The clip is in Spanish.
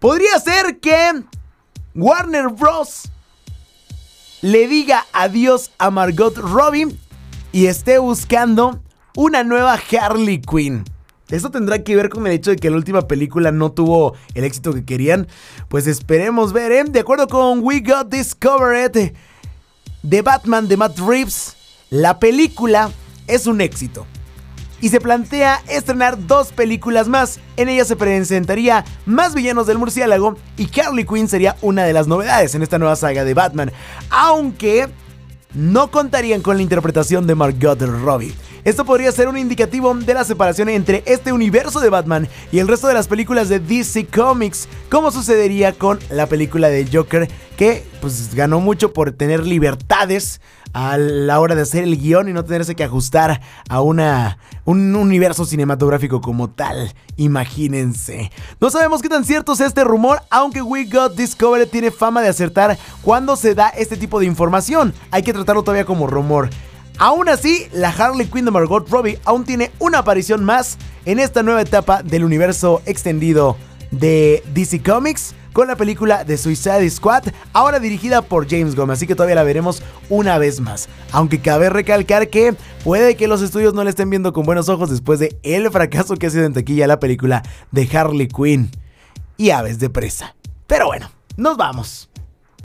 Podría ser que Warner Bros. le diga adiós a Margot Robbie y esté buscando una nueva Harley Quinn. Esto tendrá que ver con el hecho de que la última película no tuvo el éxito que querían. Pues esperemos ver, ¿eh? De acuerdo con We Got Discovered de Batman de Matt Reeves, la película es un éxito. Y se plantea estrenar dos películas más. En ellas se presentaría más villanos del murciélago y Harley Quinn sería una de las novedades en esta nueva saga de Batman. Aunque no contarían con la interpretación de Margot Robbie. Esto podría ser un indicativo de la separación entre este universo de Batman y el resto de las películas de DC Comics, como sucedería con la película de Joker, que pues ganó mucho por tener libertades a la hora de hacer el guion y no tenerse que ajustar a una, un universo cinematográfico como tal. Imagínense. No sabemos qué tan cierto es este rumor, aunque We Got Discovered tiene fama de acertar cuando se da este tipo de información. Hay que tratarlo todavía como rumor. Aún así, la Harley Quinn de Margot Robbie aún tiene una aparición más en esta nueva etapa del universo extendido de DC Comics con la película de Suicide Squad, ahora dirigida por James Gunn, así que todavía la veremos una vez más. Aunque cabe recalcar que puede que los estudios no la estén viendo con buenos ojos después de el fracaso que ha sido en taquilla la película de Harley Quinn y Aves de Presa. Pero bueno, nos vamos.